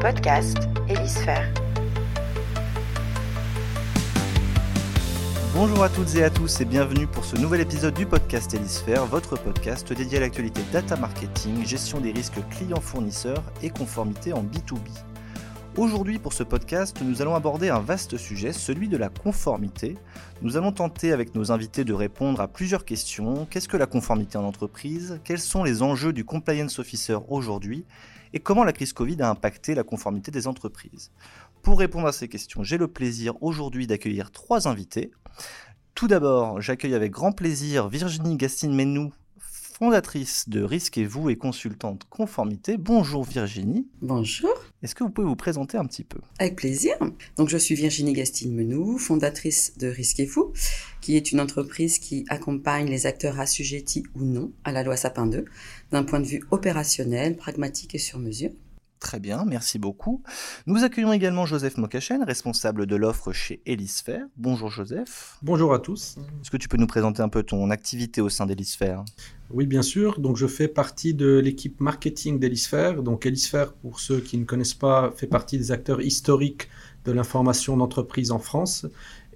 podcast. Bonjour à toutes et à tous et bienvenue pour ce nouvel épisode du podcast Hélisphère, votre podcast dédié à l'actualité data marketing, gestion des risques clients-fournisseurs et conformité en B2B. Aujourd'hui pour ce podcast, nous allons aborder un vaste sujet, celui de la conformité. Nous allons tenter avec nos invités de répondre à plusieurs questions. Qu'est-ce que la conformité en entreprise? Quels sont les enjeux du compliance officer aujourd'hui? Et comment la crise Covid a impacté la conformité des entreprises Pour répondre à ces questions, j'ai le plaisir aujourd'hui d'accueillir trois invités. Tout d'abord, j'accueille avec grand plaisir Virginie Gastine-Menou, fondatrice de Risquez-vous et consultante conformité. Bonjour Virginie. Bonjour. Est-ce que vous pouvez vous présenter un petit peu? Avec plaisir. Donc je suis Virginie Gastine-Menou, fondatrice de Risquez-vous, qui est une entreprise qui accompagne les acteurs assujettis ou non à la loi Sapin 2 d'un point de vue opérationnel, pragmatique et sur mesure. Très bien, merci beaucoup. Nous accueillons également Joseph Mokachen, responsable de l'offre chez Elisphère. Bonjour Joseph. Bonjour à tous. Est-ce que tu peux nous présenter un peu ton activité au sein d'Elisphère Oui, bien sûr. Donc, je fais partie de l'équipe marketing d'Elisphère. Donc, Elisphère, pour ceux qui ne connaissent pas, fait partie des acteurs historiques de l'information d'entreprise en France.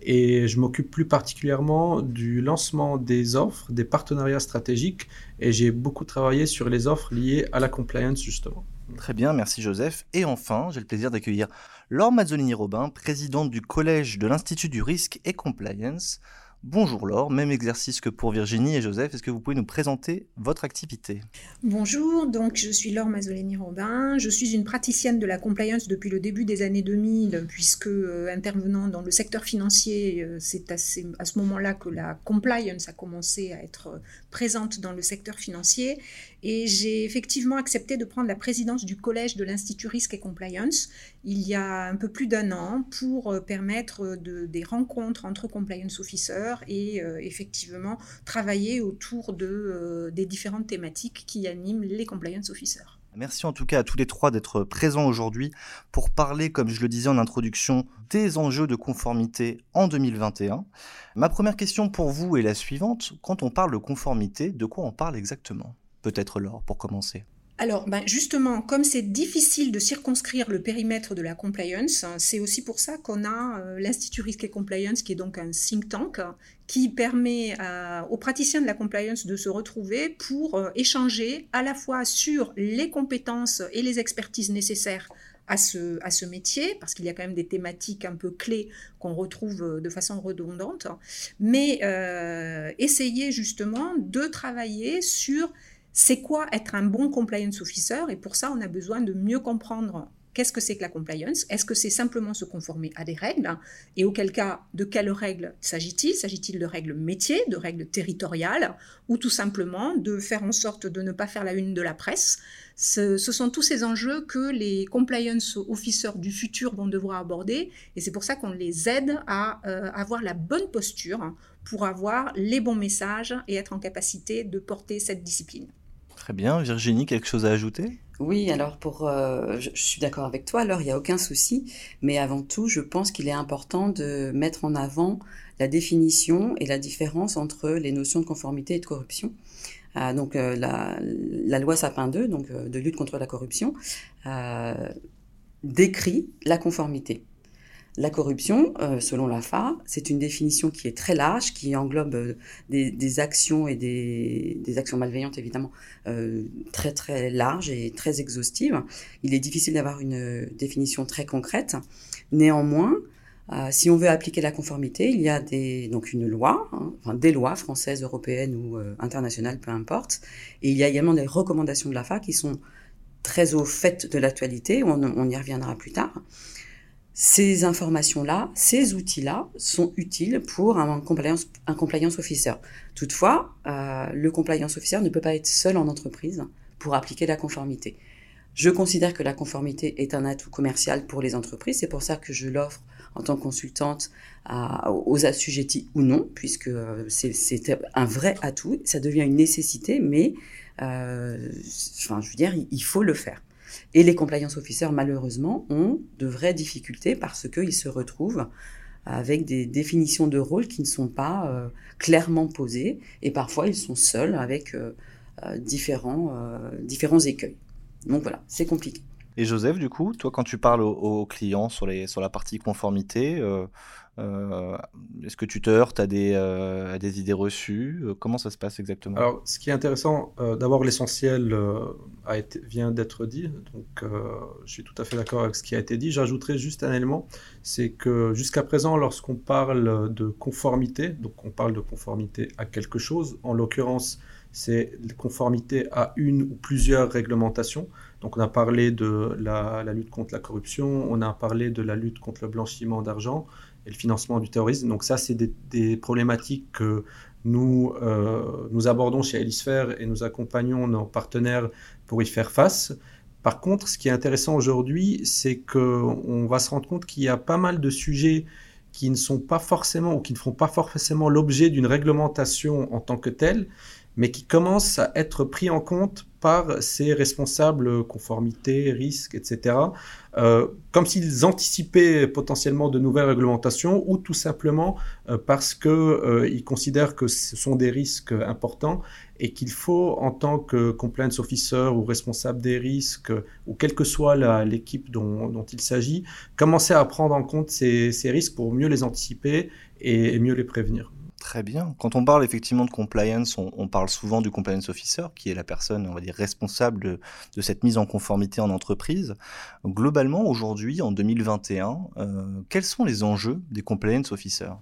Et je m'occupe plus particulièrement du lancement des offres, des partenariats stratégiques. Et j'ai beaucoup travaillé sur les offres liées à la compliance, justement. Très bien, merci Joseph. Et enfin, j'ai le plaisir d'accueillir Laure Mazzolini-Robin, présidente du Collège de l'Institut du risque et compliance. Bonjour Laure, même exercice que pour Virginie et Joseph. Est-ce que vous pouvez nous présenter votre activité? Bonjour, donc je suis Laure Mazzolini-Robin. Je suis une praticienne de la compliance depuis le début des années 2000, puisque euh, intervenant dans le secteur financier, euh, c'est à, à, ce moment-là que la compliance a commencé à être euh, présente dans le secteur financier. Et j'ai effectivement accepté de prendre la présidence du collège de l'Institut Risque et Compliance il y a un peu plus d'un an pour permettre de, des rencontres entre compliance officers et effectivement travailler autour de, des différentes thématiques qui animent les compliance officers. Merci en tout cas à tous les trois d'être présents aujourd'hui pour parler, comme je le disais en introduction, des enjeux de conformité en 2021. Ma première question pour vous est la suivante. Quand on parle de conformité, de quoi on parle exactement? Peut-être Laure pour commencer. Alors, ben justement, comme c'est difficile de circonscrire le périmètre de la compliance, c'est aussi pour ça qu'on a euh, l'Institut Risque et Compliance, qui est donc un think tank, qui permet aux praticiens de la compliance de se retrouver pour euh, échanger à la fois sur les compétences et les expertises nécessaires à ce, à ce métier, parce qu'il y a quand même des thématiques un peu clés qu'on retrouve de façon redondante, mais euh, essayer justement de travailler sur c'est quoi être un bon compliance officer? Et pour ça, on a besoin de mieux comprendre qu'est-ce que c'est que la compliance. Est-ce que c'est simplement se conformer à des règles? Et auquel cas, de quelles règles s'agit-il? S'agit-il de règles métiers, de règles territoriales, ou tout simplement de faire en sorte de ne pas faire la une de la presse? Ce, sont tous ces enjeux que les compliance officers du futur vont devoir aborder, et c'est pour ça qu'on les aide à euh, avoir la bonne posture pour avoir les bons messages et être en capacité de porter cette discipline. Très bien. Virginie, quelque chose à ajouter? Oui, alors pour, euh, je, suis d'accord avec toi, alors il n'y a aucun souci, mais avant tout, je pense qu'il est important de mettre en avant la définition et la différence entre les notions de conformité et de corruption. Euh, donc euh, la, loi Sapin 2, donc de lutte contre la corruption, décrit la conformité. La corruption, euh, selon l'AFA, c'est une définition qui est très large, qui englobe euh, des, actions et des, actions malveillantes, évidemment, euh, très très larges et très exhaustives. Il est difficile d'avoir une définition très concrète. Néanmoins, si on veut appliquer la conformité, il y a des, donc une loi, hein, des lois françaises, européennes ou internationales, peu importe. Et il y a également des recommandations de l'AFA qui sont très au fait de l'actualité, on y reviendra plus tard ces informations-là, ces outils-là sont utiles pour un compliance, un compliance officer. Toutefois, euh, le compliance officer ne peut pas être seul en entreprise pour appliquer la conformité. Je considère que la conformité est un atout commercial pour les entreprises. C'est pour ça que je l'offre en tant que consultante à, aux assujettis ou non, puisque euh, c'est un vrai atout. Ça devient une nécessité, mais euh, enfin, je veux dire, il faut le faire. Et les compliance officers, malheureusement, ont de vraies difficultés parce qu'ils se retrouvent avec des définitions de rôle qui ne sont pas euh, clairement posées et parfois ils sont seuls avec euh, différents, euh, différents écueils. Donc voilà, c'est compliqué. Et Joseph, du coup, toi, quand tu parles aux, clients sur la partie conformité, euh, euh, est-ce que tu te heurtes à des, euh, des idées reçues? Comment ça se passe exactement? Alors, ce qui est intéressant, d'abord, l'essentiel été, vient d'être dit. Donc, je suis tout à fait d'accord avec ce qui a été dit. J'ajouterai juste un élément c'est que jusqu'à présent, lorsqu'on parle de conformité, donc on parle de conformité à quelque chose, en l'occurrence, c'est conformité à une ou plusieurs réglementations. Donc on a parlé de la, lutte contre la corruption, on a parlé de la lutte contre le blanchiment d'argent et le financement du terrorisme. Donc ça, c'est des, problématiques que nous, euh, nous abordons chez Elisphère et nous accompagnons nos partenaires pour y faire face. Par contre, ce qui est intéressant aujourd'hui, c'est qu'on va se rendre compte qu'il y a pas mal de sujets qui ne sont pas forcément ou qui ne feront pas forcément l'objet d'une réglementation en tant que telle, mais qui commencent à être pris en compte par ces responsables conformité, risque, etc., euh, comme s'ils anticipaient potentiellement de nouvelles réglementations ou tout simplement euh, parce qu'ils euh, considèrent que ce sont des risques importants et qu'il faut, en tant que compliance officer ou responsable des risques, ou quelle que soit l'équipe dont, il s'agit, commencer à prendre en compte ces, risques pour mieux les anticiper et mieux les prévenir. Très bien. Quand on parle effectivement de compliance, on, parle souvent du compliance officer, qui est la personne, on va dire, responsable de, cette mise en conformité en entreprise. Globalement, aujourd'hui, en 2021, euh, quels sont les enjeux des compliance officers?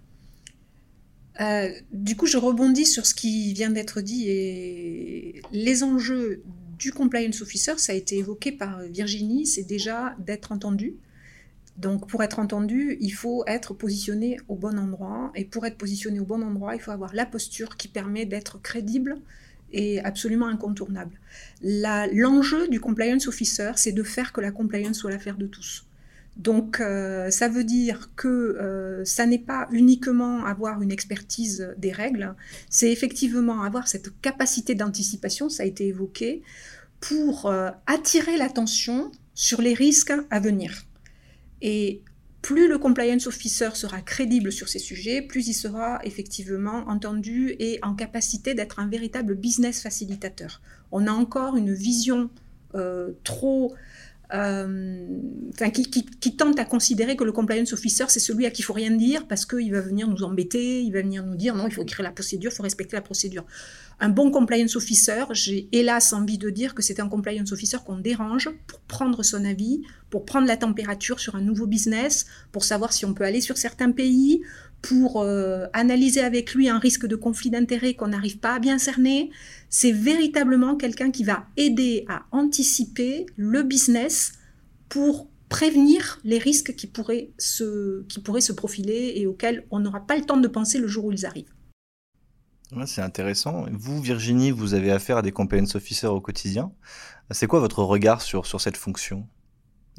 Euh, du coup, je rebondis sur ce qui vient d'être dit et les enjeux du compliance officer, ça a été évoqué par Virginie, c'est déjà d'être entendu, donc pour être entendu, il faut être positionné au bon endroit. Et pour être positionné au bon endroit, il faut avoir la posture qui permet d'être crédible et absolument incontournable. L'enjeu du compliance officer, c'est de faire que la compliance soit l'affaire de tous. Donc euh, ça veut dire que euh, ça n'est pas uniquement avoir une expertise des règles, c'est effectivement avoir cette capacité d'anticipation, ça a été évoqué, pour euh, attirer l'attention sur les risques à venir. Et plus le compliance officer sera crédible sur ces sujets, plus il sera effectivement entendu et en capacité d'être un véritable business facilitateur. On a encore une vision euh, trop euh, qui, tente à considérer que le compliance officer, c'est celui à qui il faut rien dire parce qu'il va venir nous embêter, il va venir nous dire non, il faut écrire la procédure, il faut respecter la procédure. Un bon compliance officer, j'ai hélas envie de dire que c'est un compliance officer qu'on dérange pour prendre son avis, pour prendre la température sur un nouveau business, pour savoir si on peut aller sur certains pays, pour euh, analyser avec lui un risque de conflit d'intérêts qu'on n'arrive pas à bien cerner. C'est véritablement quelqu'un qui va aider à anticiper le business pour prévenir les risques qui pourraient se, qui pourraient se profiler et auxquels on n'aura pas le temps de penser le jour où ils arrivent. c'est intéressant. Vous, Virginie, vous avez affaire à des compliance officers au quotidien. C'est quoi votre regard sur, sur cette fonction?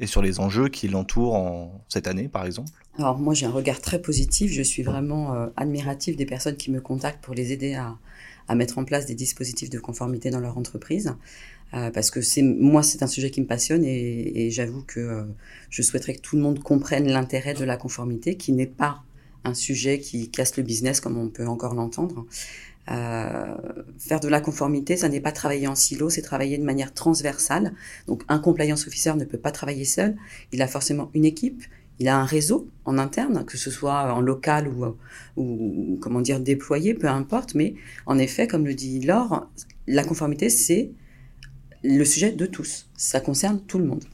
Et sur les enjeux qui l'entourent en cette année, par exemple Alors moi, j'ai un regard très positif. Je suis vraiment euh, admiratif des personnes qui me contactent pour les aider à, à, mettre en place des dispositifs de conformité dans leur entreprise. Euh, parce que c'est moi, c'est un sujet qui me passionne et, et j'avoue que euh, je souhaiterais que tout le monde comprenne l'intérêt de la conformité, qui n'est pas un sujet qui casse le business comme on peut encore l'entendre. Euh, faire de la conformité, ça n'est pas travailler en silo, c'est travailler de manière transversale. Donc un compliance officer ne peut pas travailler seul, il a forcément une équipe, il a un réseau en interne, que ce soit en local ou, ou comment dire déployé, peu importe. Mais en effet, comme le dit Laure, la conformité c'est le sujet de tous, ça concerne tout le monde.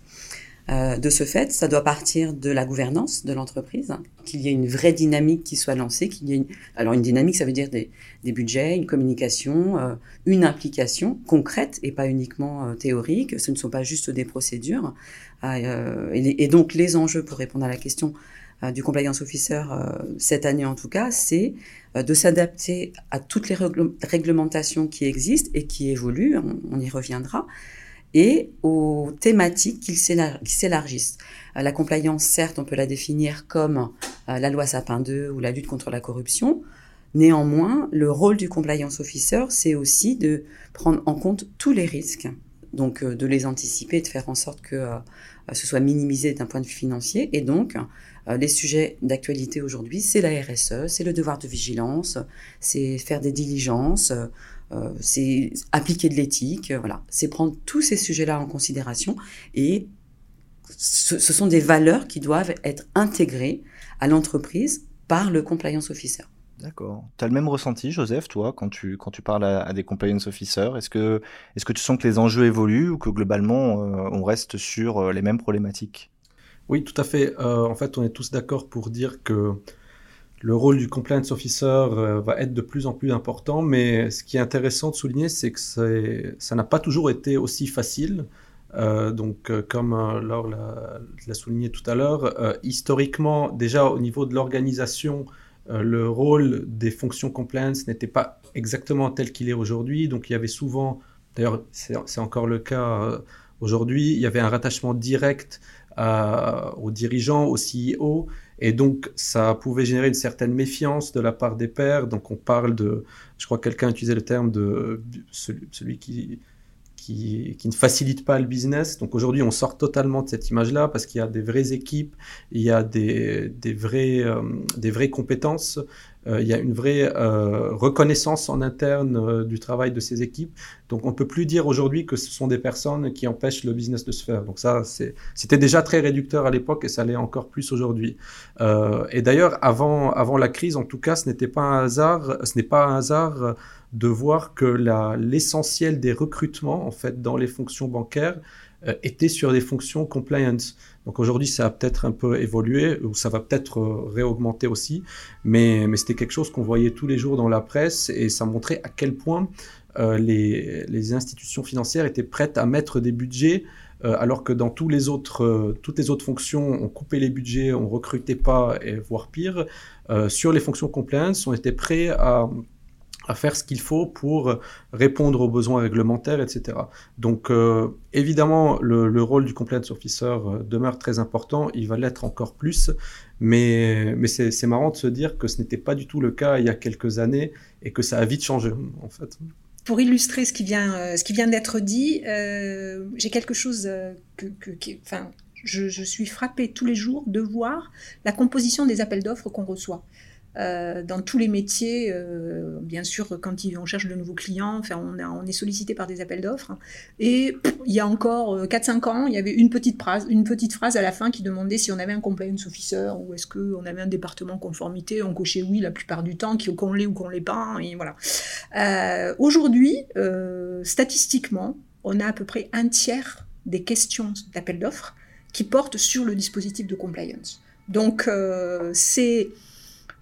Euh, de ce fait, ça doit partir de la gouvernance de l'entreprise, qu'il y ait une vraie dynamique qui soit lancée, qu'il y ait une... alors une dynamique, ça veut dire des, budgets, une communication, euh, une implication concrète et pas uniquement euh, théorique. Ce ne sont pas juste des procédures. Et, et, donc les enjeux pour répondre à la question du compliance officer cette année en tout cas, c'est de s'adapter à toutes les réglementations qui existent et qui évoluent. on y reviendra et aux thématiques qui s'élargissent. Euh, la compliance, certes, on peut la définir comme euh, la loi Sapin 2 ou la lutte contre la corruption. Néanmoins, le rôle du compliance officer, c'est aussi de prendre en compte tous les risques, donc euh, de les anticiper, de faire en sorte que ce soit minimisé d'un point de vue financier. Et donc, les sujets d'actualité aujourd'hui, c'est la RSE, c'est le devoir de vigilance, c'est faire des diligences, euh, c'est appliquer de l'éthique, euh, voilà, c'est prendre tous ces sujets-là en considération et ce, ce sont des valeurs qui doivent être intégrées à l'entreprise par le compliance officer. D'accord. Tu as le même ressenti, Joseph, toi, quand tu, quand tu parles à, des compliance officers? Est-ce que, est que tu sens que les enjeux évoluent ou que globalement, euh, on reste sur les mêmes problématiques? Oui, tout à fait. Euh, en fait, on est tous d'accord pour dire que le rôle du compliance officer va être de plus en plus important, mais ce qui est intéressant de souligner, c'est que ça n'a pas toujours été aussi facile. donc, comme Laure l'a souligné tout à l'heure, historiquement, déjà au niveau de l'organisation, euh, le rôle des fonctions compliance n'était pas exactement tel qu'il est aujourd'hui. Donc il y avait souvent, d'ailleurs c'est encore le cas euh, aujourd'hui, il y avait un rattachement direct aux dirigeants, aux CEO, et donc ça pouvait générer une certaine méfiance de la part des pairs. Donc on parle de, je crois que quelqu'un utilisait le terme de celui qui qui, ne facilite pas le business. Donc aujourd'hui, on sort totalement de cette image-là parce qu'il y a des vraies équipes, il y a des, des, vraies, euh, des vraies compétences, il y a une vraie euh, reconnaissance en interne du travail de ces équipes. Donc on ne peut plus dire aujourd'hui que ce sont des personnes qui empêchent le business de se faire. Donc ça, c'était déjà très réducteur à l'époque et ça l'est encore plus aujourd'hui. et d'ailleurs, avant, avant la crise, en tout cas, ce n'était pas un hasard, ce n'est pas un hasard de voir que l'essentiel des recrutements, en fait, dans les fonctions bancaires, euh, était sur des fonctions compliance. Donc aujourd'hui, ça a peut-être un peu évolué, ou ça va peut-être euh, réaugmenter aussi, mais, c'était quelque chose qu'on voyait tous les jours dans la presse, et ça montrait à quel point euh, les, institutions financières étaient prêtes à mettre des budgets alors que dans tous les autres, toutes les autres fonctions, on coupait les budgets, on recrutait pas, et voire pire. sur les fonctions compliance, on était prêt à, à faire ce qu'il faut pour répondre aux besoins réglementaires, etc. Donc euh, évidemment, le, rôle du compliance officer euh, demeure très important, il va l'être encore plus, mais, c'est marrant de se dire que ce n'était pas du tout le cas il y a quelques années et que ça a vite changé en fait. Pour illustrer ce qui vient, euh, ce vient d'être dit, j'ai quelque chose que, je, je, suis frappée tous les jours de voir la composition des appels d'offres qu'on reçoit. Euh, dans tous les métiers, euh, bien sûr, quand on cherche de nouveaux clients, enfin, on, est sollicité par des appels d'offres. Et il y a encore 4-5 euh, ans, il y avait une petite, phrase, une petite phrase à la fin qui demandait si on avait un compliance officer ou est-ce qu'on avait un département conformité. On cochait oui la plupart du temps, qu'on l'ait ou qu'on l'ait pas. Et voilà. Aujourd'hui, statistiquement, on a à peu près un tiers des questions d'appels d'offres qui portent sur le dispositif de compliance. Donc, c'est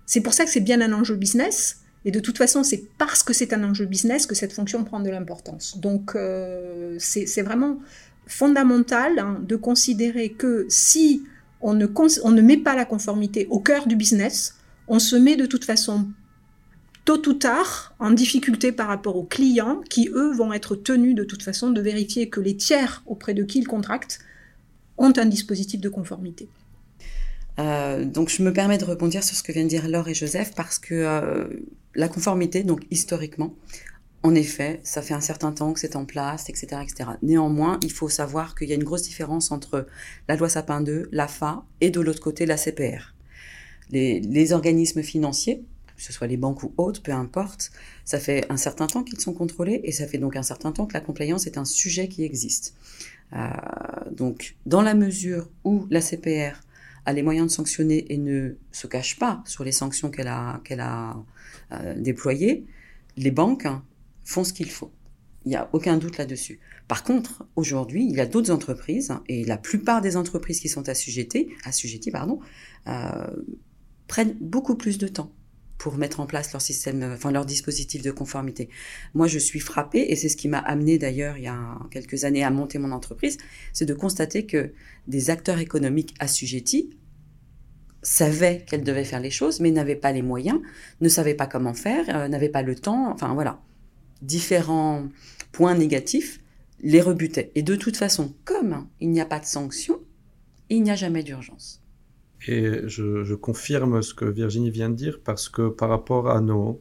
c'est pour ça que c'est bien un enjeu business. Et de toute façon, c'est parce que c'est un enjeu business que cette fonction prend de l'importance. Donc, euh, c'est vraiment fondamental hein, de considérer que si on ne, on ne met pas la conformité au cœur du business, on se met de toute façon tôt ou tard en difficulté par rapport aux clients qui, eux, vont être tenus de toute façon de vérifier que les tiers auprès de qui ils contractent ont un dispositif de conformité. Euh, donc je me permets de rebondir sur ce que viennent dire Laure et Joseph parce que euh, la conformité, donc historiquement, en effet, ça fait un certain temps que c'est en place, etc., etc. Néanmoins, il faut savoir qu'il y a une grosse différence entre la loi Sapin 2, l'AFA et de l'autre côté la CPR. Les, les, organismes financiers, que ce soit les banques ou autres, peu importe, ça fait un certain temps qu'ils sont contrôlés et ça fait donc un certain temps que la compliance est un sujet qui existe. Euh, donc, dans la mesure où la CPR a les moyens de sanctionner et ne se cache pas sur les sanctions qu'elle a, qu'elle a euh, déployées, les banques hein, font ce qu'il faut. Il n'y a aucun doute là-dessus. Par contre, aujourd'hui, il y a d'autres entreprises, hein, et la plupart des entreprises qui sont assujetties, assujetties pardon, euh, prennent beaucoup plus de temps pour mettre en place leur système, enfin leur dispositif de conformité. Moi, je suis frappée, et c'est ce qui m'a amené d'ailleurs il y a quelques années à monter mon entreprise, c'est de constater que des acteurs économiques assujettis savaient qu'elles devaient faire les choses, mais n'avaient pas les moyens, ne savaient pas comment faire, euh, n'avaient pas le temps, enfin voilà. Différents points négatifs les rebutaient. Et de toute façon, comme il n'y a pas de sanction, il n'y a jamais d'urgence. Et je, confirme ce que Virginie vient de dire parce que par rapport à nos,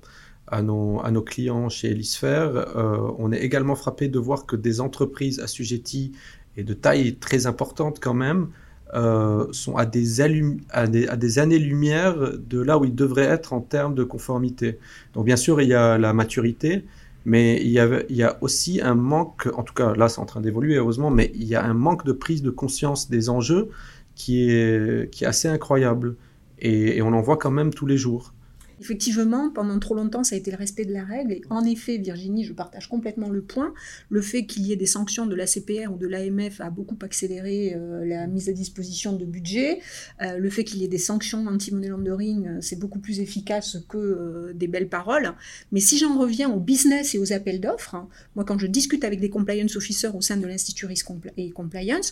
clients chez Elisphère, euh, on est également frappé de voir que des entreprises assujetties et de taille très importante quand même euh, sont à des, années-lumière de là où ils devraient être en termes de conformité. Donc bien sûr, il y a la maturité, Mais il y a aussi un manque, en tout cas là c'est en train d'évoluer heureusement, mais il y a un manque de prise de conscience des enjeux qui est, qui est assez incroyable. Et, on en voit quand même tous les jours. Effectivement, pendant trop longtemps, ça a été le respect de la règle. Et en effet, Virginie, je partage complètement le point. Le fait qu'il y ait des sanctions de la CPR ou de l'AMF a beaucoup accéléré euh, la mise à disposition de budget. Euh, le fait qu'il y ait des sanctions anti-money laundering, euh, c'est beaucoup plus efficace que des belles paroles. Mais si j'en reviens au business et aux appels d'offres, hein, moi, quand je discute avec des compliance officers au sein de l'Institut Risk et Compliance,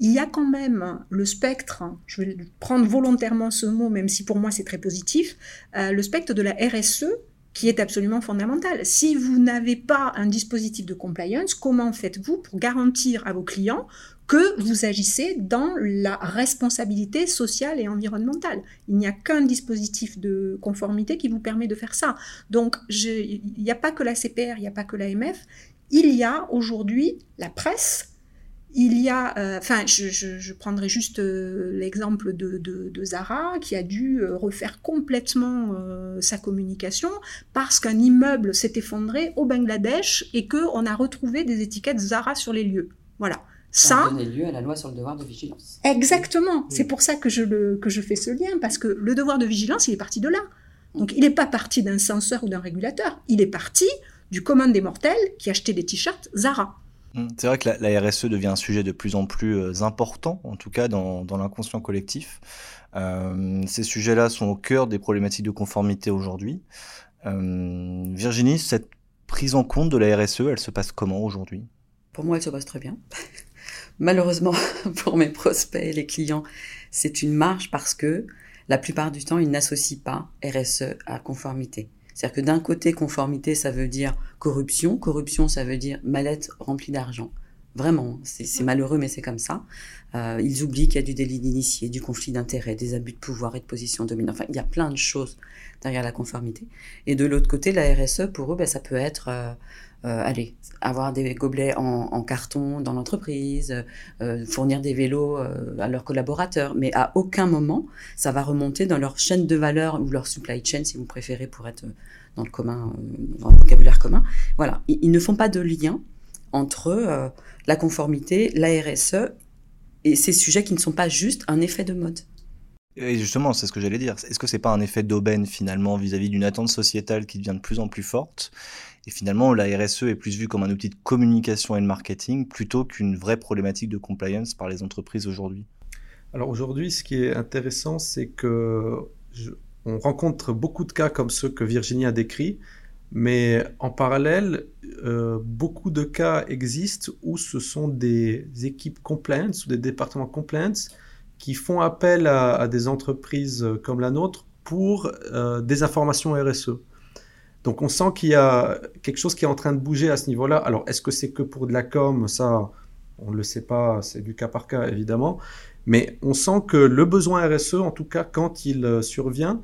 il y a quand même le spectre, je vais prendre volontairement ce mot, même si pour moi c'est très positif, euh, le spectre de la RSE qui est absolument fondamental. Si vous n'avez pas un dispositif de compliance, comment faites-vous pour garantir à vos clients que vous agissez dans la responsabilité sociale et environnementale? Il n'y a qu'un dispositif de conformité qui vous permet de faire ça. Donc, il n'y a pas que la CPR, il n'y a pas que l'AMF, il y a aujourd'hui la presse il y a, euh, enfin, je, prendrai juste euh, l'exemple de, Zara qui a dû euh, refaire complètement sa communication parce qu'un immeuble s'est effondré au Bangladesh et que on a retrouvé des étiquettes Zara sur les lieux. Voilà. Ça, ça lieu à la loi sur le devoir de vigilance. Exactement. C'est pour ça que je, le, que je fais ce lien parce que le devoir de vigilance, il est parti de là. Donc, il n'est pas parti d'un censeur ou d'un régulateur. Il est parti du commun des mortels qui achetait des t-shirts Zara. Mmh. C'est vrai que la, RSE devient un sujet de plus en plus euh, important, en tout cas dans, l'inconscient collectif. Euh, ces sujets-là sont au cœur des problématiques de conformité aujourd'hui. Euh, Virginie, cette prise en compte de la RSE, elle se passe comment aujourd'hui? Pour moi, elle se passe très bien. Malheureusement, pour mes prospects et les clients, c'est une marge parce que la plupart du temps, ils n'associent pas RSE à conformité. C'est-à-dire que d'un côté, conformité, ça veut dire corruption. Corruption, ça veut dire mallette remplie d'argent. Vraiment, c'est malheureux, mais c'est comme ça. Euh, ils oublient qu'il y a du délit d'initié, du conflit d'intérêts, des abus de pouvoir et de position dominante. Enfin, il y a plein de choses derrière la conformité. Et de l'autre côté, la RSE, pour eux, ben, ça peut être euh, euh, allez, avoir des gobelets en, carton dans l'entreprise, euh, fournir des vélos à leurs collaborateurs, mais à aucun moment ça va remonter dans leur chaîne de valeur ou leur supply chain, si vous préférez, pour être dans le commun, dans le vocabulaire commun. Voilà, ils, ne font pas de lien entre la conformité, la RSE et ces sujets qui ne sont pas juste un effet de mode. Et justement, c'est ce que j'allais dire. Est-ce que c'est pas un effet d'aubaine finalement vis-à-vis d'une attente sociétale qui devient de plus en plus forte? Et finalement, la RSE est plus vue comme un outil de communication et de marketing plutôt qu'une vraie problématique de compliance par les entreprises aujourd'hui? Alors aujourd'hui, ce qui est intéressant, c'est que on rencontre beaucoup de cas comme ceux que Virginie a décrits, mais en parallèle, euh, beaucoup de cas existent où ce sont des équipes compliance ou des départements compliance qui font appel à, des entreprises comme la nôtre pour euh, des informations RSE. Donc on sent qu'il y a quelque chose qui est en train de bouger à ce niveau-là. Alors est-ce que c'est que pour de la com? Ça, on ne le sait pas, c'est du cas par cas évidemment. Mais on sent que le besoin RSE, en tout cas quand il euh, survient,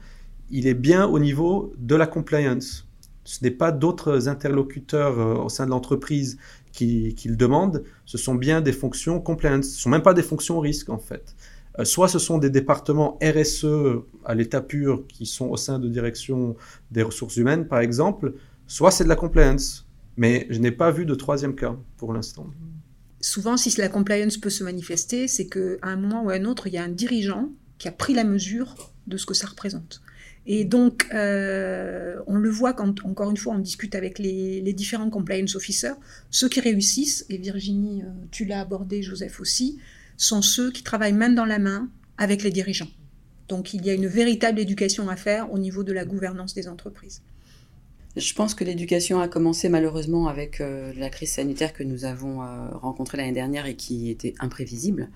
il est bien au niveau de la compliance. Ce n'est pas d'autres interlocuteurs au sein de l'entreprise qui, qui, le demandent, ce sont bien des fonctions compliance. Ce ne sont même pas des fonctions risque en fait. Euh, soit ce sont des départements RSE à l'état pur qui sont au sein de direction des ressources humaines, par exemple, soit c'est de la compliance. Mais je n'ai pas vu de troisième cas pour l'instant. Souvent, si la compliance peut se manifester, c'est qu'à un moment ou à un autre, il y a un dirigeant qui a pris la mesure de ce que ça représente. Et donc, euh, on le voit quand, encore une fois, on discute avec les, différents compliance officers. Ceux qui réussissent, et Virginie, euh, tu l'as abordé, Joseph aussi, sont ceux qui travaillent main dans la main avec les dirigeants. Donc il y a une véritable éducation à faire au niveau de la gouvernance des entreprises. Je pense que l'éducation a commencé malheureusement avec euh, la crise sanitaire que nous avons rencontrée l'année dernière et qui était imprévisible.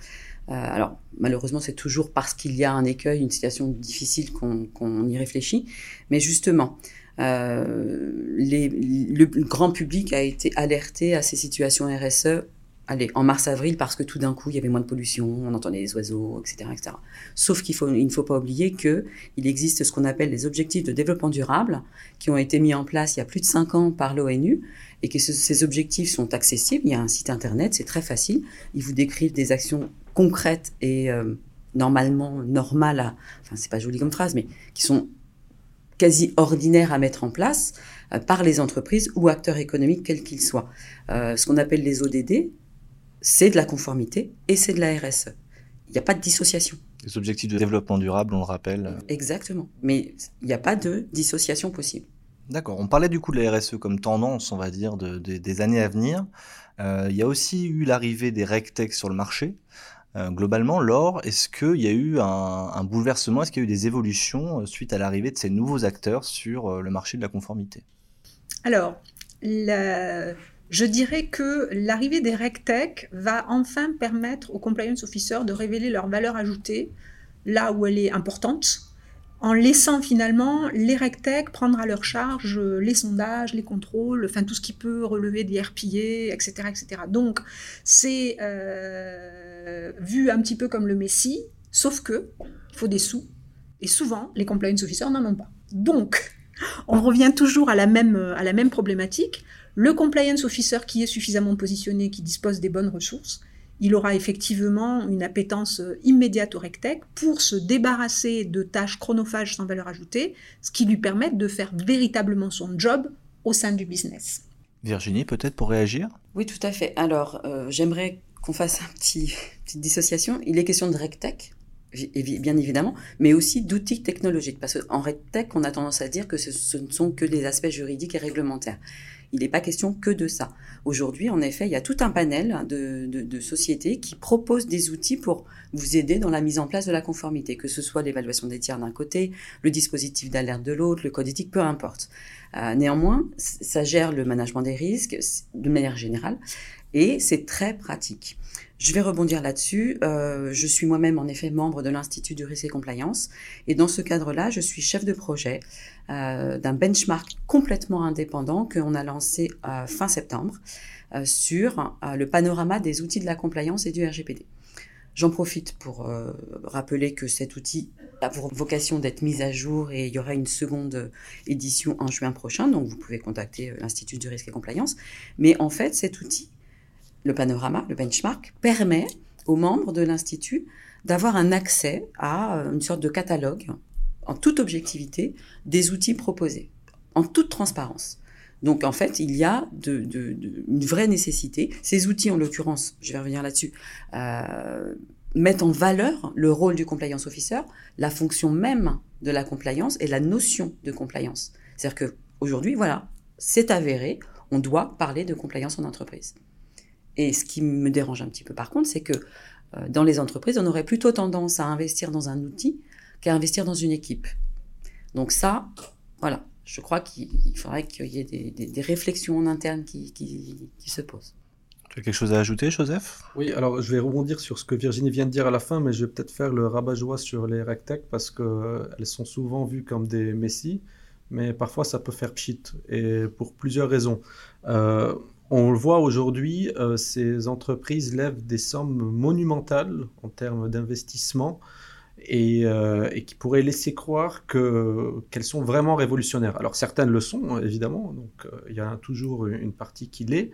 Euh, alors malheureusement c'est toujours parce qu'il y a un écueil, une situation difficile qu'on y réfléchit. Mais justement, les, le grand public a été alerté à ces situations RSE allez, en mars-avril, parce que tout d'un coup, il y avait moins de pollution, on entendait les oiseaux, etc. etc. Sauf qu'il il ne faut pas oublier qu'il existe ce qu'on appelle les objectifs de développement durable, qui ont été mis en place il y a plus de cinq ans par l'ONU, et que ces objectifs sont accessibles. Il y a un site internet, c'est très facile. Ils vous décrivent des actions concrètes et euh, normalement normales, enfin c'est pas joli comme phrase, mais qui sont quasi ordinaires à mettre en place par les entreprises ou acteurs économiques quels qu'ils soient. ce qu'on appelle les ODD, c'est de la conformité et c'est de la RSE. Il n'y a pas de dissociation. Les objectifs de développement durable, on le rappelle. Exactement. Mais il n'y a pas de dissociation possible. D'accord. On parlait du coup de la RSE comme tendance, on va dire, des années à venir. Euh, il y a aussi eu l'arrivée des RegTech sur le marché. Euh, globalement, Laure, est-ce qu'il y a eu un, bouleversement, est-ce qu'il y a eu des évolutions euh, suite à l'arrivée de ces nouveaux acteurs sur le marché de la conformité? Alors, je dirais que l'arrivée des RegTech va enfin permettre aux compliance officers de révéler leur valeur ajoutée là où elle est importante, en laissant finalement les RegTech prendre à leur charge les sondages, les contrôles, enfin tout ce qui peut relever des RPA, etc. etc. Donc c'est euh, vu un petit peu comme le Messie, sauf que faut des sous, et souvent les compliance officers n'en ont pas. Donc on revient toujours à la même, à la même problématique. Le compliance officer qui est suffisamment positionné, qui dispose des bonnes ressources, il aura effectivement une appétence euh, immédiate au RecTech pour se débarrasser de tâches chronophages sans valeur ajoutée, ce qui lui permet de faire véritablement son job au sein du business. Virginie, peut-être pour réagir? Oui, tout à fait. Alors, euh, j'aimerais qu'on fasse un petit petite dissociation. Il est question de RecTech, bien évidemment, mais aussi d'outils technologiques. Parce qu'en RecTech, on a tendance à dire que ce ne sont que des aspects juridiques et réglementaires. Il n'est pas question que de ça. Aujourd'hui, en effet, il y a tout un panel de, sociétés qui proposent des outils pour vous aider dans la mise en place de la conformité, que ce soit l'évaluation des tiers d'un côté, le dispositif d'alerte de l'autre, le code éthique, peu importe. Euh, néanmoins, ça gère le management des risques de manière générale et c'est très pratique. Je vais rebondir là-dessus. Euh, je suis moi-même en effet membre de l'Institut du risque et compliance. Et dans ce cadre-là, je suis chef de projet euh, d'un benchmark complètement indépendant qu'on a lancé euh, fin septembre sur le panorama des outils de la compliance et du RGPD. J'en profite pour rappeler que cet outil a pour vocation d'être mis à jour et il y aura une seconde édition en juin prochain, donc vous pouvez contacter l'Institut du risque et compliance. Mais en fait, cet outil le panorama, le benchmark, permet aux membres de l'Institut d'avoir un accès à euh, une sorte de catalogue, en toute objectivité, des outils proposés, en toute transparence. Donc en fait, il y a une vraie nécessité. Ces outils, en l'occurrence, je vais revenir là-dessus, euh, mettent en valeur le rôle du compliance officer, la fonction même de la compliance et la notion de compliance. C'est-à-dire qu'aujourd'hui, voilà, c'est avéré, on doit parler de compliance en entreprise. Et ce qui me dérange un petit peu par contre, c'est que euh, dans les entreprises, on aurait plutôt tendance à investir dans un outil qu'à investir dans une équipe. Donc ça, voilà, je crois qu'il faudrait qu'il y ait des, réflexions en interne qui, qui, se posent. Tu as quelque chose à ajouter, Joseph? Oui, alors je vais rebondir sur ce que Virginie vient de dire à la fin, mais je vais peut-être faire le rabat-joie sur les RegTech parce qu'elles euh, sont souvent vues comme des messies, mais parfois ça peut faire pchit, et pour plusieurs raisons. Euh, on le voit aujourd'hui, euh, ces entreprises lèvent des sommes monumentales en termes d'investissement et, euh, qui pourraient laisser croire qu'elles sont vraiment révolutionnaires. Alors certaines le sont, évidemment, donc euh, il y a toujours une partie qui l'est,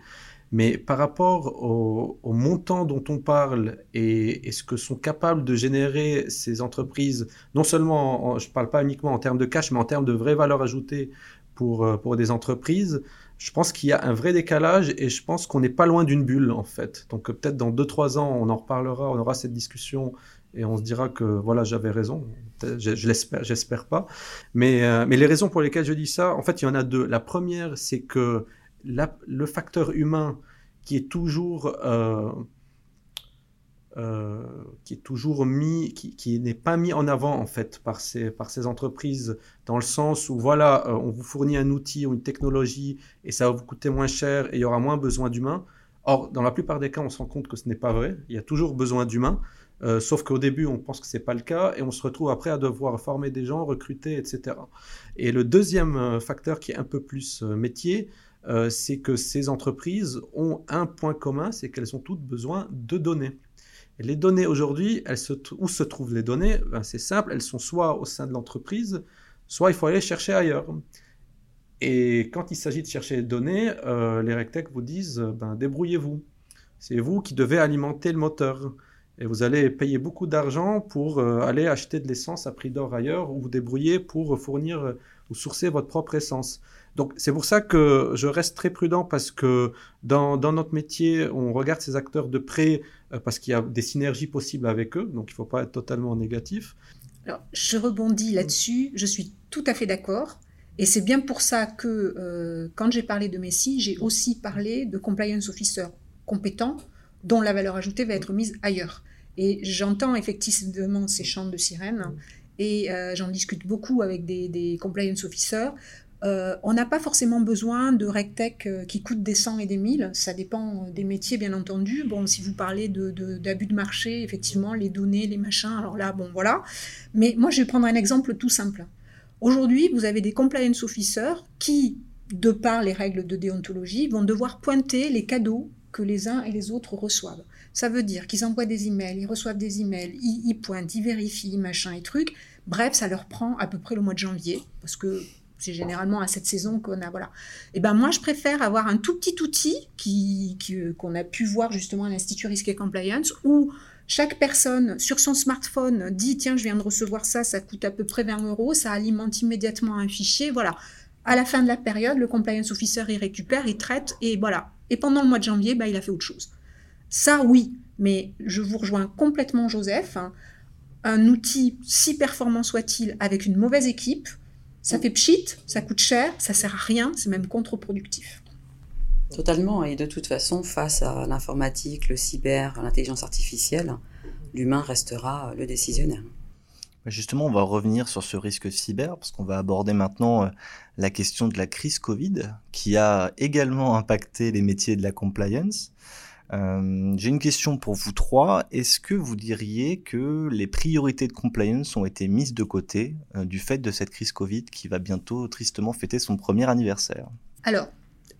mais par rapport au, montant dont on parle et, ce que sont capables de générer ces entreprises, non seulement, je ne parle pas uniquement en termes de cash, mais en termes de vraie valeur ajoutée pour, pour des entreprises, je pense qu'il y a un vrai décalage et je pense qu'on n'est pas loin d'une bulle en fait. Donc euh, peut-être dans 2-3 ans, on en reparlera, on aura cette discussion et on se dira que voilà, j'avais raison. Je, l'espère, j'espère pas. Mais, euh, mais les raisons pour lesquelles je dis ça, en fait, il y en a deux. La première, c'est que le facteur humain qui est toujours euh, euh, qui est toujours mis, qui, n'est pas mis en avant en fait par ces, entreprises, dans le sens où voilà, euh, on vous fournit un outil ou une technologie et ça va vous coûter moins cher et il y aura moins besoin d'humains. Or, dans la plupart des cas, on se rend compte que ce n'est pas vrai. Il y a toujours besoin d'humains, euh, sauf qu'au début, on pense que c'est pas le cas et on se retrouve après à devoir former des gens, recruter, etc. Et le deuxième facteur qui est un peu plus métier, c'est que ces entreprises ont un point commun, c'est qu'elles ont toutes besoin de données les données aujourd'hui, où se trouvent les données? Ben, C'est simple, elles sont soit au sein de l'entreprise, soit il faut aller chercher ailleurs. Et quand il s'agit de chercher les données, euh, les RegTech vous disent ben, débrouillez-vous. C'est vous qui devez alimenter le moteur. Et vous allez payer beaucoup d'argent pour euh, aller acheter de l'essence à prix d'or ailleurs ou vous débrouiller pour fournir ou sourcer votre propre essence. Donc c'est pour ça que je reste très prudent parce que dans, dans notre métier, on regarde ces acteurs de près euh, parce qu'il y a des synergies possibles avec eux, donc il ne faut pas être totalement négatif. Alors, je rebondis là-dessus, je suis tout à fait d'accord. Et c'est bien pour ça que euh, quand j'ai parlé de Messi, j'ai aussi parlé de compliance officer compétents dont la valeur ajoutée va être mise ailleurs. Et j'entends effectivement ces chants de sirène et euh, j'en discute beaucoup avec des, compliance officers. Euh, on n'a pas forcément besoin de RegTech euh, qui coûtent des cent et des mille. Ça dépend des métiers, bien entendu. Bon, si vous parlez d'abus de, marché, effectivement, les données, les machins, alors là, bon, voilà. Mais moi, je vais prendre un exemple tout simple. Aujourd'hui, vous avez des compliance officers qui, de par les règles de déontologie, vont devoir pointer les cadeaux que les uns et les autres reçoivent. Ça veut dire qu'ils envoient des emails, ils reçoivent des emails, ils, pointent, ils vérifient, machin et trucs. Bref, ça leur prend à peu près le mois de janvier, parce que c'est généralement à cette saison qu'on a voilà. Et eh ben moi je préfère avoir un tout petit outil qui euh, qu'on a pu voir justement à l'institut Risk et Compliance où chaque personne sur son smartphone dit tiens je viens de recevoir ça, ça coûte à peu près 20 euros, ça alimente immédiatement un fichier, voilà. À la fin de la période, le compliance officer il récupère, il traite et voilà. Et pendant le mois de janvier, bah, il a fait autre chose. Ça, oui, mais je vous rejoins complètement, Joseph. Hein. Un outil, si performant soit-il, avec une mauvaise équipe, ça fait pchit, ça coûte cher, ça sert à rien, c'est même contre-productif. Totalement, et de toute façon, face à l'informatique, le cyber, l'intelligence artificielle, l'humain restera le décisionnaire. Justement, on va revenir sur ce risque cyber, parce qu'on va aborder maintenant euh, la question de la crise Covid, qui a également impacté les métiers de la compliance. Euh, j'ai une question pour vous trois. Est-ce que vous diriez que les priorités de compliance ont été mises de côté euh, du fait de cette crise Covid qui va bientôt tristement fêter son premier anniversaire? Alors,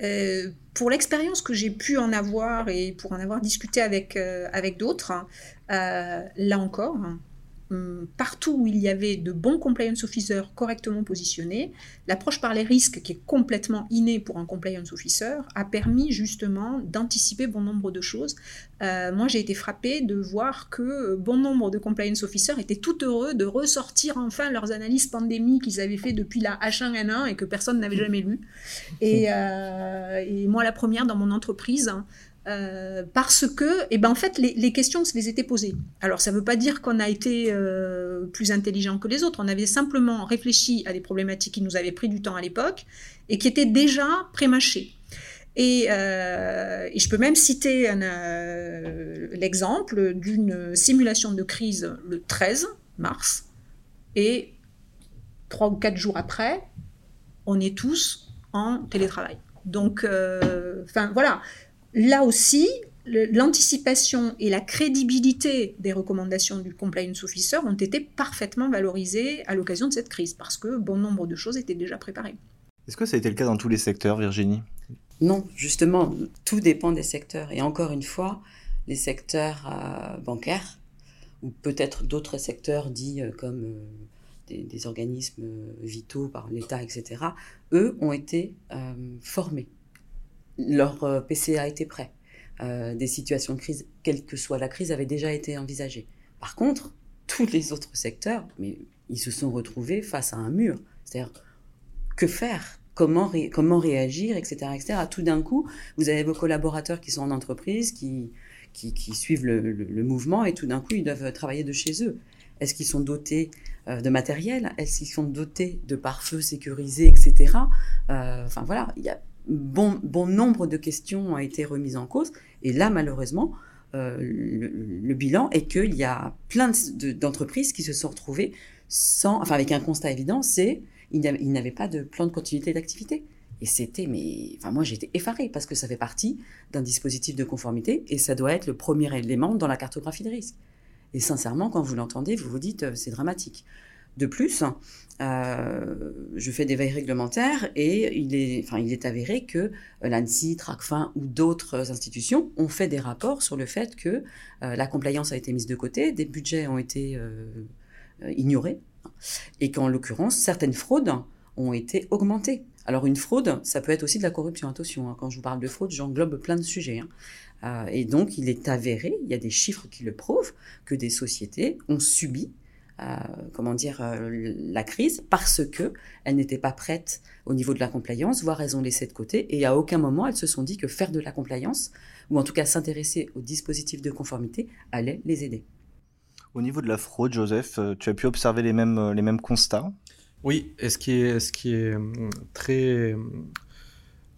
euh, pour l'expérience que j'ai pu en avoir et pour en avoir discuté avec, avec d'autres, là encore, partout où il y avait de bons compliance officers correctement positionnés, l'approche par les risques, qui est complètement innée pour un compliance officer, a permis justement d'anticiper bon nombre de choses. Euh, moi, j'ai été frappée de voir que bon nombre de compliance officers étaient tout heureux de ressortir enfin leurs analyses pandémiques qu'ils avaient fait depuis la H1N1 et que personne n'avait jamais lu. Euh, et, moi, la première dans mon entreprise, euh, parce que, eh ben, en fait, les, questions se les étaient posées. Alors, ça ne veut pas dire qu'on a été euh, plus intelligent que les autres. On avait simplement réfléchi à des problématiques qui nous avaient pris du temps à l'époque et qui étaient déjà prémâchées. Et, euh, et je peux même citer l'exemple d'une simulation de crise le 13 mars. Et trois ou quatre jours après, on est tous en télétravail. Donc, enfin voilà, là aussi, l'anticipation et la crédibilité des recommandations du compliance officer ont été parfaitement valorisées à l'occasion de cette crise, parce que bon nombre de choses étaient déjà préparées. Est-ce que ça a été le cas dans tous les secteurs, Virginie? Non, justement, tout dépend des secteurs. Et encore une fois, les secteurs euh, bancaires, ou peut-être d'autres secteurs dits euh, comme euh, des, organismes vitaux par l'État, etc., eux ont été formés leur euh, PCA était prêt. Euh, des situations de crise, quelle que soit la crise, avaient déjà été envisagées. Par contre, tous les autres secteurs, mais ils se sont retrouvés face à un mur. C'est-à-dire, que faire? Comment, comment réagir, etc., etc. Tout d'un coup, vous avez vos collaborateurs qui sont en entreprise, qui, qui, suivent le, mouvement, et tout d'un coup, ils doivent travailler de chez eux. Est-ce qu'ils sont dotés euh, de matériel? Est-ce qu'ils sont dotés de pare-feu sécurisés, etc. enfin voilà, bon, nombre de questions ont été remises en cause. Et là, malheureusement, euh, le, bilan est qu'il y a plein d'entreprises qui se sont retrouvées sans, enfin avec un constat évident, c'est il n'avait pas de plan de continuité d'activité. Et c'était, mais, enfin moi j'étais effarée parce que ça fait partie d'un dispositif de conformité et ça doit être le premier élément dans la cartographie de risque. Et sincèrement, quand vous l'entendez, vous vous dites euh, c'est dramatique. De plus, euh, je fais des veilles réglementaires et il est, enfin, il est avéré que euh, l'ANSI, TRACFIN ou d'autres institutions ont fait des rapports sur le fait que euh, la compliance a été mise de côté, des budgets ont été ignorés et qu'en l'occurrence, certaines fraudes ont été augmentées. Alors une fraude, ça peut être aussi de la corruption, attention, hein. quand je vous parle de fraude, j'englobe plein de sujets. Hein. et donc il est avéré, il y a des chiffres qui le prouvent, que des sociétés ont subi comment dire, la crise parce que elles n'étaient pas prêtes au niveau de la compliance, voire elles ont laissé de côté. Et à aucun moment, elles se sont dit que faire de la compliance, ou en tout cas s'intéresser aux dispositifs de conformité, allait les aider. Au niveau de la fraude, Joseph, tu as pu observer les mêmes, les mêmes constats? Oui, et ce qui est, ce qui est très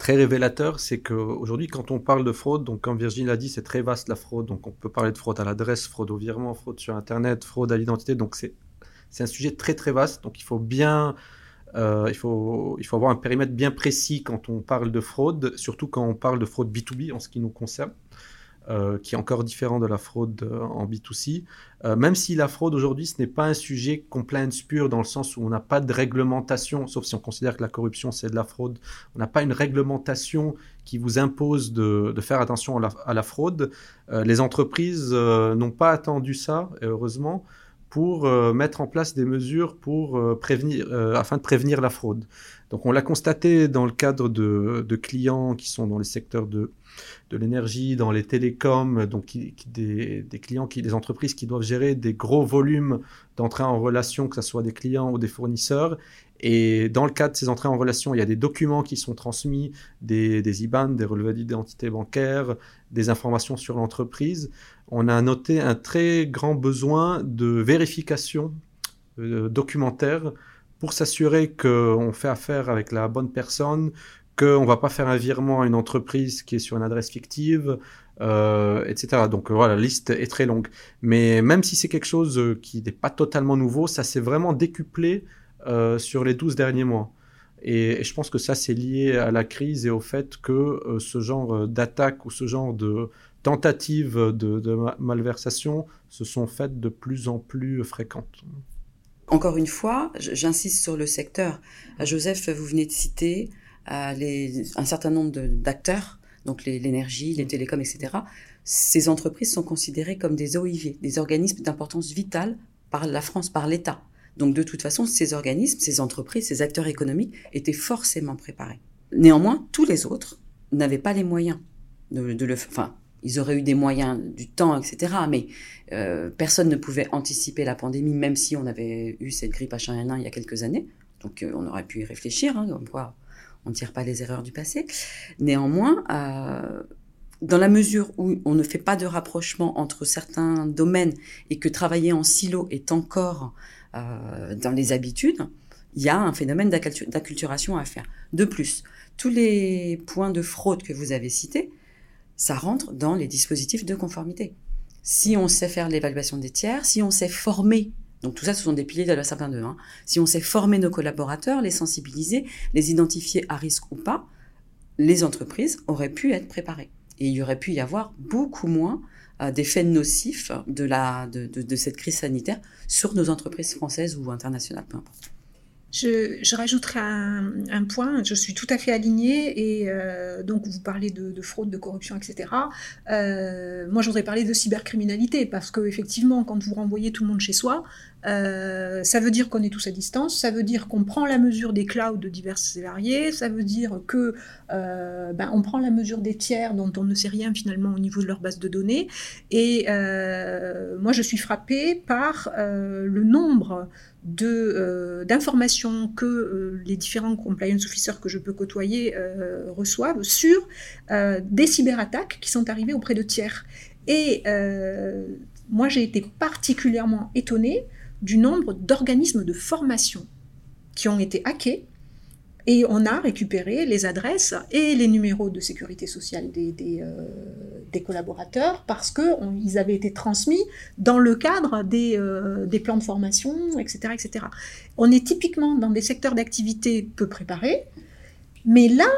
très révélateur, c'est qu'aujourd'hui, quand on parle de fraude, donc comme Virginie l'a dit, c'est très vaste la fraude. Donc on peut parler de fraude à l'adresse, fraude au virement, fraude sur Internet, fraude à l'identité. Donc c'est un sujet très très vaste. Donc il faut bien, euh, il, faut, il faut avoir un périmètre bien précis quand on parle de fraude, surtout quand on parle de fraude B2B en ce qui nous concerne. Euh, qui est encore différent de la fraude euh, en B2C. Euh, même si la fraude aujourd'hui, ce n'est pas un sujet compliance pur dans le sens où on n'a pas de réglementation, sauf si on considère que la corruption c'est de la fraude, on n'a pas une réglementation qui vous impose de, faire attention à la, fraude. les entreprises n'ont pas attendu ça, heureusement, pour mettre en place des mesures pour prévenir, afin de prévenir la fraude. Donc on l'a constaté dans le cadre de, clients qui sont dans les secteurs de, de l'énergie, dans les télécoms, donc des, clients, qui, des entreprises qui doivent gérer des gros volumes d'entrées en relation, que ce soit des clients ou des fournisseurs. Et dans le cadre de ces entrées en relation, il y a des documents qui sont transmis, des, des IBAN, des relevés d'identité bancaire, des informations sur l'entreprise. On a noté un très grand besoin de vérification euh, documentaire pour s'assurer qu'on fait affaire avec la bonne personne, qu'on ne va pas faire un virement à une entreprise qui est sur une adresse fictive, euh, etc. Donc euh, voilà, la liste est très longue. Mais même si c'est quelque chose euh, qui n'est pas totalement nouveau, ça s'est vraiment décuplé sur les 12 derniers mois. Et, je pense que ça, c'est lié à la crise et au fait que ce genre d'attaque ou ce genre de tentative de, de malversation se sont faites de plus en plus fréquentes. Encore une fois, j'insiste sur le secteur. Joseph, vous venez de citer euh, les, un certain nombre d'acteurs, donc l'énergie, les, télécoms, etc. Ces entreprises sont considérées comme des OIV, des organismes d'importance vitale par la France, par l'État. Donc de toute façon, ces organismes, ces entreprises, ces acteurs économiques étaient forcément préparés. Néanmoins, tous les autres n'avaient pas les moyens de, de le, enfin, ils auraient eu des moyens, du temps, etc. Mais euh, personne ne pouvait anticiper la pandémie, même si on avait eu cette grippe H1N1 il y a quelques années. Donc euh, on aurait pu y réfléchir, hein, on ne tire pas les erreurs du passé. Néanmoins, euh, dans la mesure où on ne fait pas de rapprochement entre certains domaines et que travailler en silo est encore dans les habitudes, il y a un phénomène d'acculturation à faire. De plus, tous les points de fraude que vous avez cités, ça rentre dans les dispositifs de conformité. Si on sait faire l'évaluation des tiers, si on sait former, donc tout ça ce sont des piliers de la sapin 2, hein, si on sait former nos collaborateurs, les sensibiliser, les identifier à risque ou pas, les entreprises auraient pu être préparées. Et il y aurait pu y avoir beaucoup moins euh, d'effets nocifs de, la, de, cette crise sanitaire sur nos entreprises françaises ou internationales, peu importe. Je, rajouterai un, point, je suis tout à fait alignée, et euh, donc vous parlez de, fraude, de corruption, etc. Euh, moi, je voudrais parler de cybercriminalité, parce que effectivement, quand vous renvoyez tout le monde chez soi, euh, ça veut dire qu'on est tous à distance, ça veut dire qu'on prend la mesure des clouds de diverses et variés, ça veut dire que ben, on prend la mesure des tiers dont on ne sait rien finalement au niveau de leur base de données. Et moi, je suis frappée par le nombre euh, d'informations que euh, les différents compliance officers que je peux côtoyer euh, reçoivent sur des cyberattaques qui sont arrivées auprès de tiers. Et moi, j'ai été particulièrement étonnée du nombre d'organismes de formation qui ont été hackés et on a récupéré les adresses et les numéros de sécurité sociale des, euh, collaborateurs parce qu'ils avaient été transmis dans le cadre des, euh, des, plans de formation, etc., etc. On est typiquement dans des secteurs d'activité peu préparés, mais là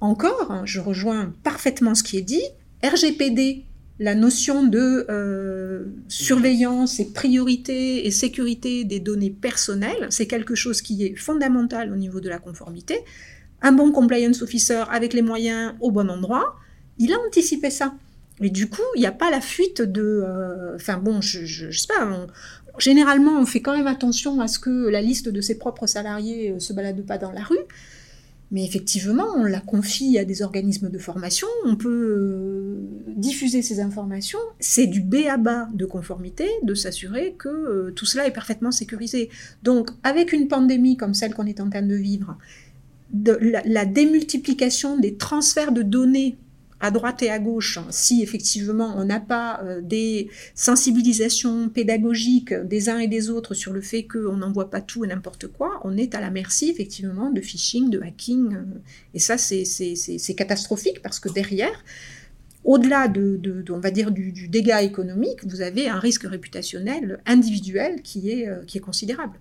encore, hein, je rejoins parfaitement ce qui est dit, RGPD la notion de euh, surveillance et priorité et sécurité des données personnelles, c'est quelque chose qui est fondamental au niveau de la conformité. Un bon compliance officer avec les moyens au bon endroit, il a anticipé ça. Et du coup, il n'y a pas la fuite de... Euh, enfin bon, je, je, sais pas, généralement on fait quand même attention à ce que la liste de ses propres salariés ne euh, se balade pas dans la rue. Mais effectivement, on la confie à des organismes de formation. On peut diffuser ces informations, c'est du B à bas de conformité, de s'assurer que euh, tout cela est parfaitement sécurisé. Donc, avec une pandémie comme celle qu'on est en train de vivre, la, démultiplication des transferts de données à droite et à gauche, hein, si effectivement on n'a pas euh, des sensibilisations pédagogiques des uns et des autres sur le fait qu'on n'envoie pas tout et n'importe quoi, on est à la merci effectivement de phishing, de hacking. Euh, et ça, c'est catastrophique parce que derrière, au-delà de, on va dire, du, dégât économique, vous avez un risque réputationnel individuel qui est, euh, qui est considérable.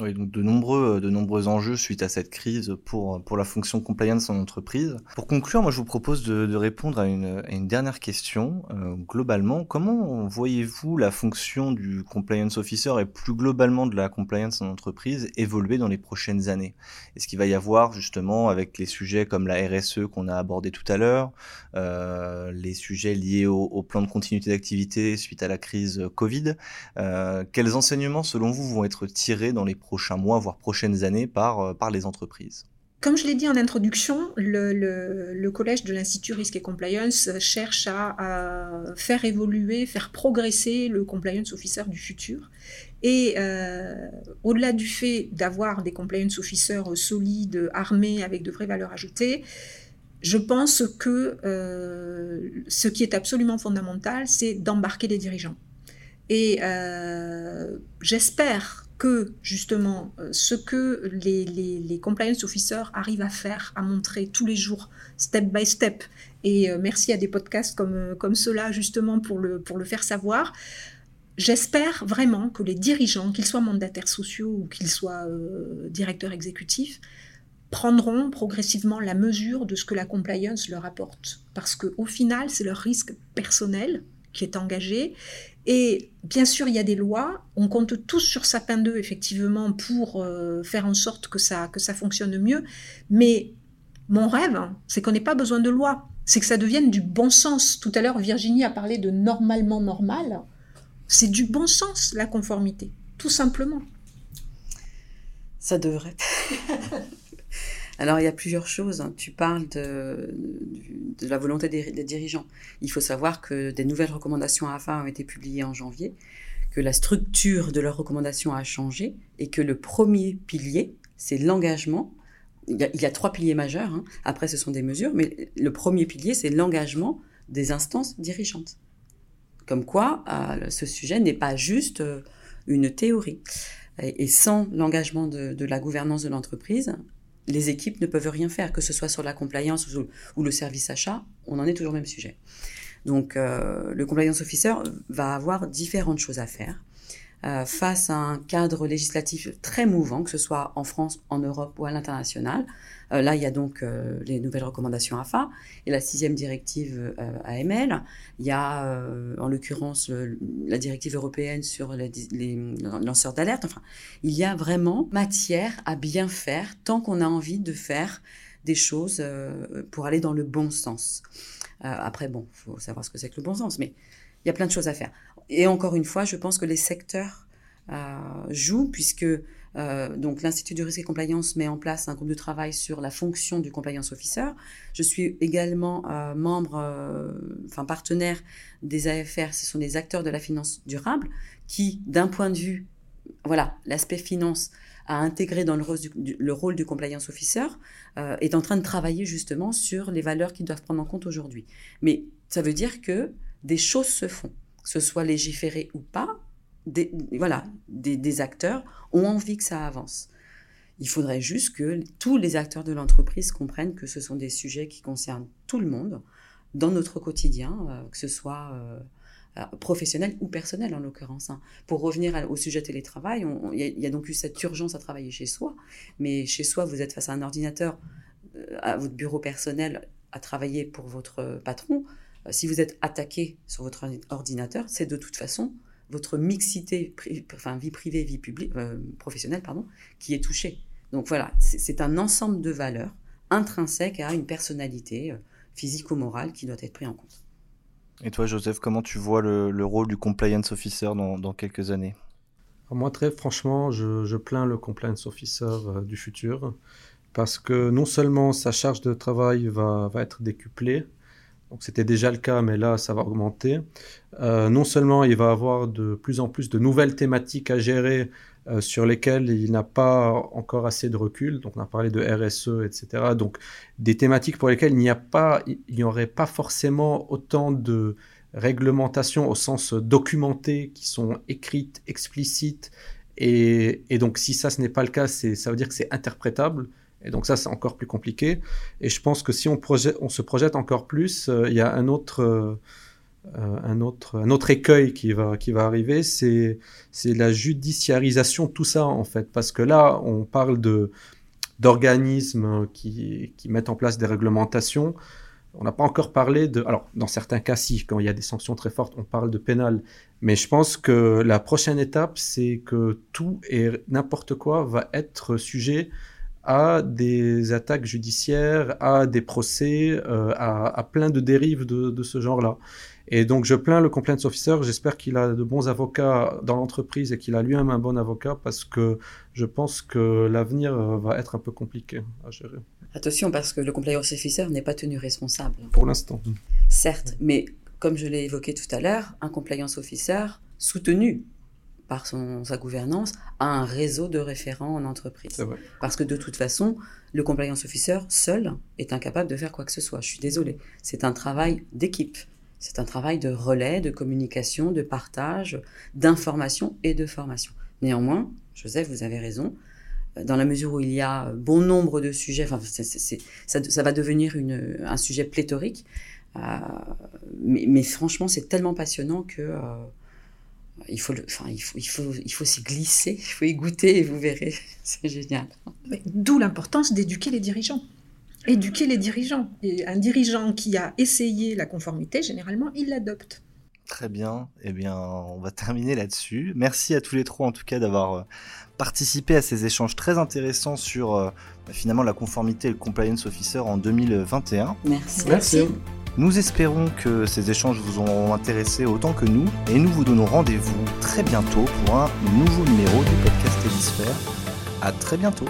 Oui, donc de nombreux, de nombreux enjeux suite à cette crise pour, pour la fonction compliance en entreprise. Pour conclure, moi je vous propose de, répondre à une, une, dernière question. Euh, globalement, comment voyez-vous la fonction du compliance officer et plus globalement de la compliance en entreprise évoluer dans les prochaines années? Est-ce qu'il va y avoir justement avec les sujets comme la RSE qu'on a abordé tout à l'heure, euh, les sujets liés au, plan de continuité d'activité suite à la crise Covid, euh, quels enseignements selon vous vont être tirés dans les prochains mois, voire prochaines années par, euh, par les entreprises. Comme je l'ai dit en introduction, le, collège de l'Institut Risque et Compliance cherche à, faire évoluer, faire progresser le compliance officer du futur. Et euh, au-delà du fait d'avoir des compliance officers solides, armés, avec de vraies valeurs ajoutées, je pense que euh, ce qui est absolument fondamental, c'est d'embarquer les dirigeants. Et j'espère que justement euh, ce que les, compliance officers arrivent à faire, à montrer tous les jours, step by step, et euh, merci à des podcasts comme, euh, comme ceux-là justement pour le, pour le faire savoir, j'espère vraiment que les dirigeants, qu'ils soient mandataires sociaux ou qu'ils soient directeurs exécutifs, prendront progressivement la mesure de ce que la compliance leur apporte. Parce qu'au final, c'est leur risque personnel qui est engagé et bien sûr, il y a des lois. On compte tous sur Sapin 2, effectivement, pour euh, faire en sorte que ça, que ça fonctionne mieux. Mais mon rêve, c'est qu'on n'ait pas besoin de loi. C'est que ça devienne du bon sens. Tout à l'heure, Virginie a parlé de normalement normal. C'est du bon sens, la conformité. Tout simplement. Ça devrait. Alors, il y a plusieurs choses. Hein. Tu parles de, la volonté des, dirigeants. Il faut savoir que des nouvelles recommandations AFA ont été publiées en janvier, que la structure de leurs recommandations a changé et que le premier pilier, c'est l'engagement. Il, y a trois piliers majeurs. Hein. Après, ce sont des mesures, mais le premier pilier, c'est l'engagement des instances dirigeantes. Comme quoi, euh, ce sujet n'est pas juste euh, une théorie. Et, sans l'engagement de la gouvernance de l'entreprise, les équipes ne peuvent rien faire, que ce soit sur la compliance ou, le service achat, on en est toujours au même sujet. Donc euh, le compliance officer va avoir différentes choses à faire. Euh, face à un cadre législatif très mouvant, que ce soit en France, en Europe ou à l'international. Euh, là, il y a donc euh, les nouvelles recommandations AFA et la sixième directive AML. Il y a, en l'occurrence, la directive européenne sur les, lanceurs d'alerte. Enfin, il y a vraiment matière à bien faire tant qu'on a envie de faire des choses pour aller dans le bon sens. après, bon, il faut savoir ce que c'est que le bon sens, mais il y a plein de choses à faire. Et encore une fois, je pense que les secteurs euh, jouent puisque euh, donc l'Institut du risque et compliance met en place un groupe de travail sur la fonction du compliance officer. Je suis également euh, membre, enfin partenaire des AFR. Ce sont des acteurs de la finance durable qui, d'un point de vue, voilà, l'aspect finance à intégrer dans le rôle du, le rôle du compliance officer, est en train de travailler justement sur les valeurs qu'ils doivent prendre en compte aujourd'hui. Mais ça veut dire que des choses se font que ce soit légiféré ou pas, des, voilà, des, acteurs ont envie que ça avance. Il faudrait juste que tous les acteurs de l'entreprise comprennent que ce sont des sujets qui concernent tout le monde dans notre quotidien, euh, que ce soit euh, euh, professionnel ou personnel en l'occurrence. Hein. Pour revenir au sujet télétravail, il y, a donc eu cette urgence à travailler chez soi, mais chez soi, vous êtes face à un ordinateur, à votre bureau personnel, à travailler pour votre patron. Si vous êtes attaqué sur votre ordinateur, c'est de toute façon votre mixité, enfin vie privée, vie publique, euh, professionnelle, pardon, qui est touchée. Donc voilà, c'est un ensemble de valeurs intrinsèques à une personnalité euh, physique ou morale qui doit être pris en compte. Et toi, Joseph, comment tu vois le, rôle du compliance officer dans, quelques années? Moi, très franchement, je, plains le compliance officer du futur parce que non seulement sa charge de travail va, va être décuplée, Donc c'était déjà le cas, mais là, ça va augmenter. Euh, non seulement il va avoir de plus en plus de nouvelles thématiques à gérer euh, sur lesquelles il n'a pas encore assez de recul. Donc on a parlé de RSE, etc. Donc des thématiques pour lesquelles il n'y a pas, il n'y aurait pas forcément autant de réglementations au sens documenté qui sont écrites, explicites. Et, et donc si ça, ce n'est pas le cas, ça veut dire que c'est interprétable. Et donc ça, c'est encore plus compliqué. Et je pense que si on, se projette encore plus, euh, il y a un autre, euh, un, autre, un autre écueil qui va, qui va arriver, c'est, la judiciarisation de tout ça, en fait. Parce que là, on parle d'organismes qui, qui mettent en place des réglementations. On n'a pas encore parlé de... Alors, dans certains cas, si, quand il y a des sanctions très fortes, on parle de pénal. Mais je pense que la prochaine étape, c'est que tout et n'importe quoi va être sujet à des attaques judiciaires, à des procès, euh, à, plein de dérives de, ce genre-là. Et donc je plains le compliance officer, j'espère qu'il a de bons avocats dans l'entreprise et qu'il a lui-même un bon avocat parce que je pense que l'avenir euh, va être un peu compliqué à gérer. Attention parce que le compliance officer n'est pas tenu responsable. Pour l'instant. Certes, mais comme je l'ai évoqué tout à l'heure, un compliance officer soutenu par son, sa gouvernance, à un réseau de référents en entreprise. Parce que de toute façon, le compliance officer seul est incapable de faire quoi que ce soit. Je suis désolée. C'est un travail d'équipe. C'est un travail de relais, de communication, de partage, d'information et de formation. Néanmoins, Joseph, vous avez raison. Dans la mesure où il y a bon nombre de sujets, enfin, ça, ça, va devenir une, un sujet pléthorique. Euh, mais, mais, franchement, c'est tellement passionnant que euh, il faut, enfin, il faut, il faut, il faut s'y glisser, il faut y goûter et vous verrez, c'est génial. D'où l'importance d'éduquer les dirigeants. Éduquer les dirigeants. Et un dirigeant qui a essayé la conformité, généralement, il l'adopte. Très bien. Eh bien, on va terminer là-dessus. Merci à tous les trois, en tout cas, d'avoir euh, participé à ces échanges très intéressants sur euh, finalement la conformité et le compliance officer en 2021. Merci. Merci. Nous espérons que ces échanges vous auront intéressé autant que nous et nous vous donnons rendez-vous très bientôt pour un nouveau numéro du podcast Hélisphère. À très bientôt.